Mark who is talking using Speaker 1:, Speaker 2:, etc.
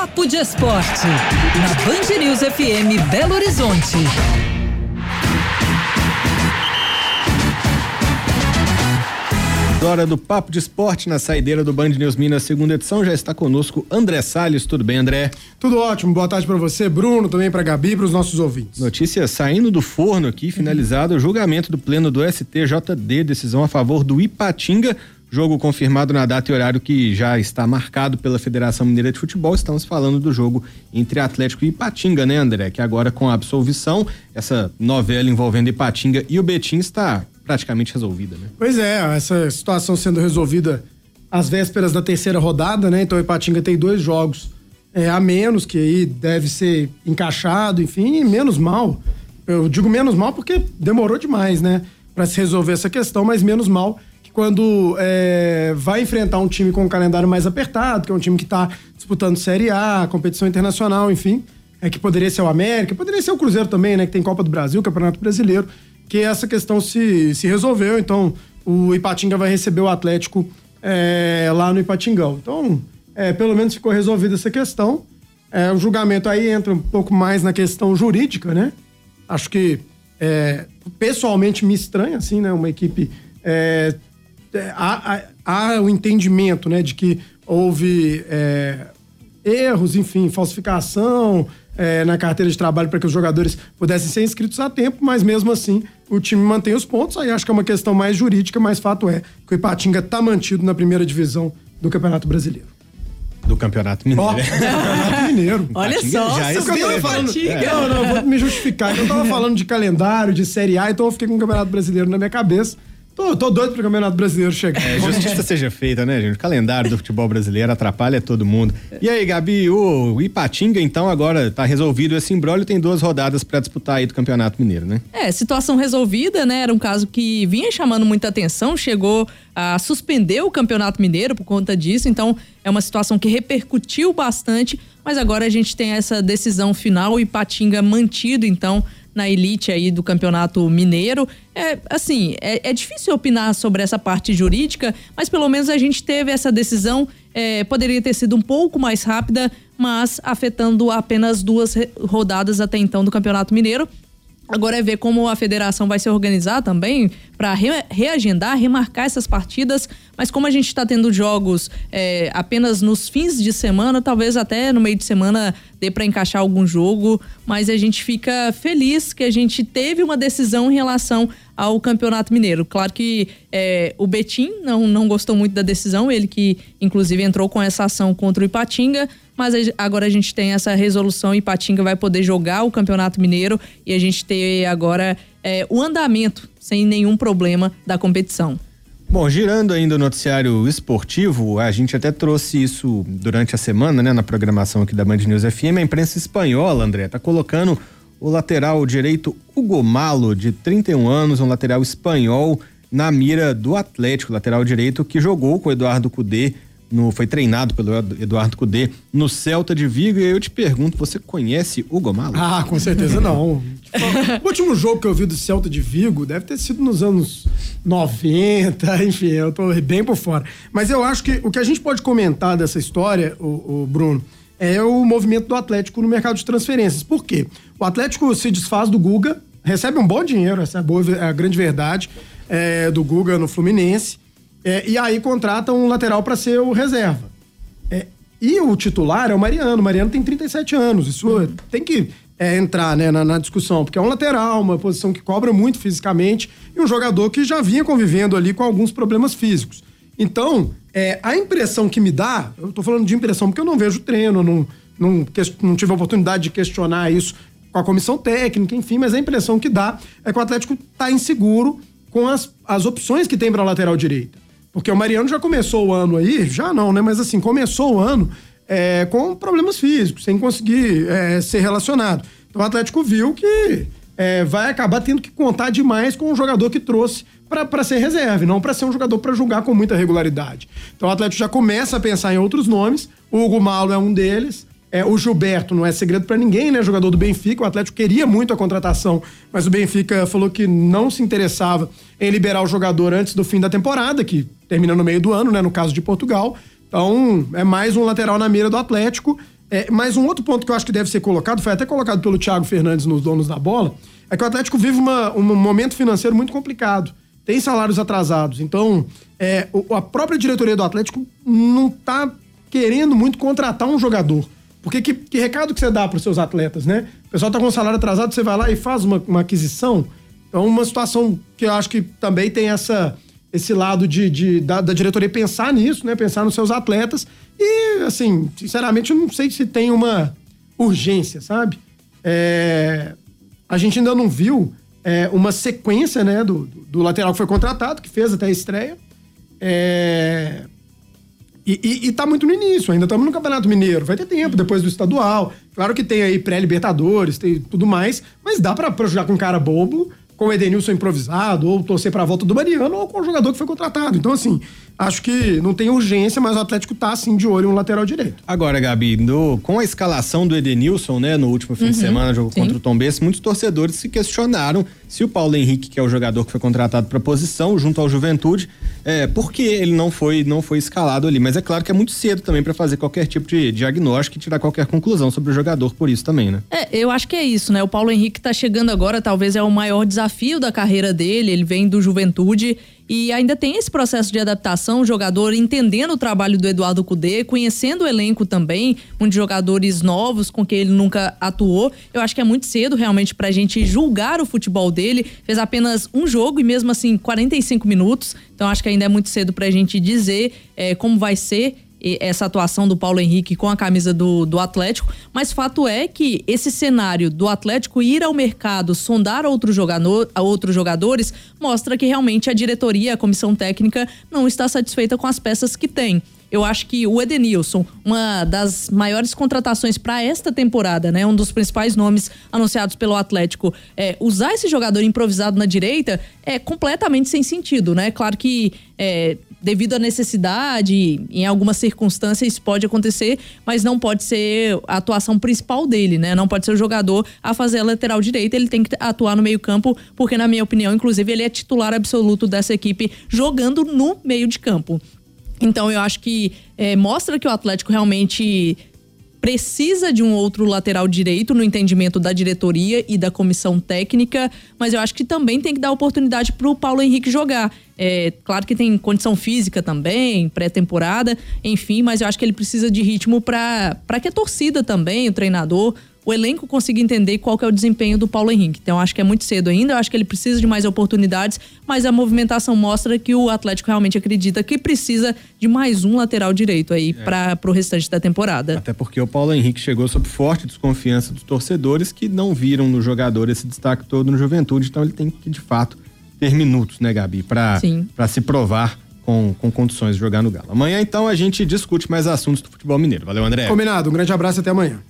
Speaker 1: Papo de Esporte, na Band News FM Belo Horizonte.
Speaker 2: Hora do Papo de Esporte na saideira do Band News Minas, segunda edição. Já está conosco André Salles. Tudo bem, André?
Speaker 3: Tudo ótimo. Boa tarde para você, Bruno, também para Gabi e para os nossos ouvintes.
Speaker 2: Notícia saindo do forno aqui, finalizado o julgamento do pleno do STJD, decisão a favor do Ipatinga. Jogo confirmado na data e horário que já está marcado pela Federação Mineira de Futebol. Estamos falando do jogo entre Atlético e Ipatinga, né, André? Que agora com a absolvição, essa novela envolvendo Ipatinga e o Betim está praticamente resolvida, né?
Speaker 3: Pois é, essa situação sendo resolvida às vésperas da terceira rodada, né? Então o Ipatinga tem dois jogos é, a menos, que aí deve ser encaixado, enfim, menos mal. Eu digo menos mal porque demorou demais, né? Para se resolver essa questão, mas menos mal quando é, vai enfrentar um time com um calendário mais apertado, que é um time que está disputando Série A, competição internacional, enfim, é que poderia ser o América, poderia ser o Cruzeiro também, né? Que tem Copa do Brasil, Campeonato Brasileiro que essa questão se, se resolveu. Então, o Ipatinga vai receber o Atlético é, lá no Ipatingão. Então, é, pelo menos ficou resolvida essa questão. É, o julgamento aí entra um pouco mais na questão jurídica, né? Acho que é, pessoalmente me estranha, assim, né? Uma equipe. É, há, há, há, o entendimento, né, de que houve erros, enfim, falsificação, é, na carteira de trabalho para que os jogadores pudessem ser inscritos a tempo, mas mesmo assim o time mantém os pontos. Aí acho que é uma questão mais jurídica, mas fato é que o Ipatinga está mantido na primeira divisão do Campeonato Brasileiro.
Speaker 2: Do Campeonato Mineiro. Oh,
Speaker 3: Campeonato Mineiro.
Speaker 1: Olha só,
Speaker 3: já eu tava falando, Não, não, vou me justificar. Eu tava falando de calendário, de Série A, então eu fiquei com o Campeonato Brasileiro na minha cabeça. Tô, tô doido pro Campeonato Brasileiro chegar.
Speaker 2: É, justiça seja feita, né, gente? O calendário do futebol brasileiro atrapalha todo mundo. E aí, Gabi, o Ipatinga, então, agora tá resolvido esse embrólio, tem duas rodadas para disputar aí do Campeonato Mineiro, né?
Speaker 4: É, situação resolvida, né? Era um caso que vinha chamando muita atenção, chegou a suspender o Campeonato Mineiro por conta disso, então é uma situação que repercutiu bastante, mas agora a gente tem essa decisão final, o Ipatinga mantido, então, na elite aí do campeonato mineiro. É assim, é, é, difícil opinar sobre essa parte jurídica, mas pelo menos a gente teve essa decisão. É, poderia ter sido um pouco mais rápida, mas afetando apenas duas rodadas até então do campeonato mineiro. Agora é ver como a federação vai se organizar também para re reagendar, remarcar essas partidas. Mas como a gente está tendo jogos é, apenas nos fins de semana, talvez até no meio de semana dê para encaixar algum jogo. Mas a gente fica feliz que a gente teve uma decisão em relação ao Campeonato Mineiro. Claro que é, o Betim não, não gostou muito da decisão, ele que inclusive entrou com essa ação contra o Ipatinga mas agora a gente tem essa resolução e Patinga vai poder jogar o Campeonato Mineiro e a gente ter agora é, o andamento sem nenhum problema da competição.
Speaker 2: Bom, girando ainda o noticiário esportivo, a gente até trouxe isso durante a semana, né, na programação aqui da Band News FM. A imprensa espanhola, André, tá colocando o lateral direito Hugo Malo, de 31 anos, um lateral espanhol, na mira do Atlético, lateral direito que jogou com o Eduardo Cudê no, foi treinado pelo Eduardo Cudê no Celta de Vigo. E eu te pergunto, você conhece o Gomalo?
Speaker 3: Ah, com certeza não. o último jogo que eu vi do Celta de Vigo deve ter sido nos anos 90, enfim, eu tô bem por fora. Mas eu acho que o que a gente pode comentar dessa história, o, o Bruno, é o movimento do Atlético no mercado de transferências. Por quê? O Atlético se desfaz do Guga, recebe um bom dinheiro, essa é a, boa, é a grande verdade, é, do Guga no Fluminense. É, e aí contrata um lateral para ser o reserva. É, e o titular é o Mariano. O Mariano tem 37 anos. Isso tem que é, entrar né, na, na, discussão, porque é um lateral, uma posição que cobra muito fisicamente e um jogador que já vinha convivendo ali com alguns problemas físicos. Então, é, a impressão que me dá, eu tô falando de impressão porque eu não vejo treino, não, não, não tive a oportunidade de questionar isso com a comissão técnica, enfim, mas a impressão que dá é que o Atlético tá inseguro com as, as opções que tem para lateral direita. Porque o Mariano já começou o ano aí, já não, né? Mas assim, começou o ano é, com problemas físicos, sem conseguir é, ser relacionado. Então o Atlético viu que é, vai acabar tendo que contar demais com o jogador que trouxe para ser reserva, não para ser um jogador para jogar com muita regularidade. Então o Atlético já começa a pensar em outros nomes. O Hugo Malo é um deles. É, o Gilberto não é segredo para ninguém, né? Jogador do Benfica. O Atlético queria muito a contratação, mas o Benfica falou que não se interessava em liberar o jogador antes do fim da temporada, que termina no meio do ano, né? No caso de Portugal. Então, é mais um lateral na mira do Atlético. É, mas um outro ponto que eu acho que deve ser colocado, foi até colocado pelo Thiago Fernandes nos donos da bola, é que o Atlético vive uma, um momento financeiro muito complicado. Tem salários atrasados. Então, é, a própria diretoria do Atlético não está querendo muito contratar um jogador. Porque que, que recado que você dá para os seus atletas, né? O pessoal está com salário atrasado, você vai lá e faz uma, uma aquisição. Então, uma situação que eu acho que também tem essa, esse lado de, de da, da, diretoria pensar nisso, né? Pensar nos seus atletas. E, assim, sinceramente, eu não sei se tem uma urgência, sabe? É, a gente ainda não viu é, uma sequência, né, do, do, lateral que foi contratado, que fez até a estreia. É, e, e, e tá muito no início, ainda estamos no Campeonato Mineiro. Vai ter tempo depois do estadual. Claro que tem aí pré-Libertadores, tem tudo mais, mas dá para jogar com um cara bobo com o Edenilson improvisado, ou torcer para a volta do Mariano, ou com o jogador que foi contratado. Então, assim, acho que não tem urgência, mas o Atlético tá, assim, de olho no lateral direito.
Speaker 2: Agora, Gabi, no, com a escalação do Edenilson, né, no último fim uhum, de semana, jogo sim. contra o Tom Benz, muitos torcedores se questionaram se o Paulo Henrique, que é o jogador que foi contratado para posição, junto ao Juventude, é, por que ele não foi, não foi escalado ali. Mas é claro que é muito cedo também para fazer qualquer tipo de diagnóstico e tirar qualquer conclusão sobre o jogador por isso também, né?
Speaker 4: É, eu acho que é isso, né? O Paulo Henrique tá chegando agora, talvez é o maior desafio da carreira dele, ele vem do Juventude e ainda tem esse processo de adaptação, o jogador entendendo o trabalho do Eduardo Cudê, conhecendo o elenco também, muitos jogadores novos com quem ele nunca atuou. Eu acho que é muito cedo realmente pra gente julgar o futebol dele. Fez apenas um jogo e mesmo assim 45 minutos. Então acho que ainda é muito cedo pra gente dizer é, como vai ser essa atuação do Paulo Henrique com a camisa do, do Atlético, mas fato é que esse cenário do Atlético ir ao mercado, sondar outro jogador, outros jogadores, mostra que realmente a diretoria, a comissão técnica, não está satisfeita com as peças que tem. Eu acho que o Edenilson, uma das maiores contratações para esta temporada, né? Um dos principais nomes anunciados pelo Atlético. É, usar esse jogador improvisado na direita é completamente sem sentido, né? Claro que é, devido à necessidade, em algumas circunstâncias isso pode acontecer, mas não pode ser a atuação principal dele, né? Não pode ser o jogador a fazer a lateral direita, ele tem que atuar no meio-campo, porque na minha opinião, inclusive, ele é titular absoluto dessa equipe jogando no meio de campo. Então eu acho que é, mostra que o Atlético realmente precisa de um outro lateral direito no entendimento da diretoria e da comissão técnica, mas eu acho que também tem que dar oportunidade para o Paulo Henrique jogar. É, claro que tem condição física também, pré-temporada, enfim, mas eu acho que ele precisa de ritmo para que a torcida também, o treinador, o elenco consiga entender qual é o desempenho do Paulo Henrique. Então acho que é muito cedo ainda, eu acho que ele precisa de mais oportunidades, mas a movimentação mostra que o Atlético realmente acredita que precisa de mais um lateral direito aí é. para o restante da temporada.
Speaker 2: Até porque o Paulo Henrique chegou sob forte desconfiança dos torcedores que não viram no jogador esse destaque todo no Juventude, então ele tem que de fato ter minutos, né, Gabi, para se provar com, com condições de jogar no Galo. Amanhã, então, a gente discute mais assuntos do futebol mineiro. Valeu, André.
Speaker 3: Combinado. Um grande abraço e até amanhã.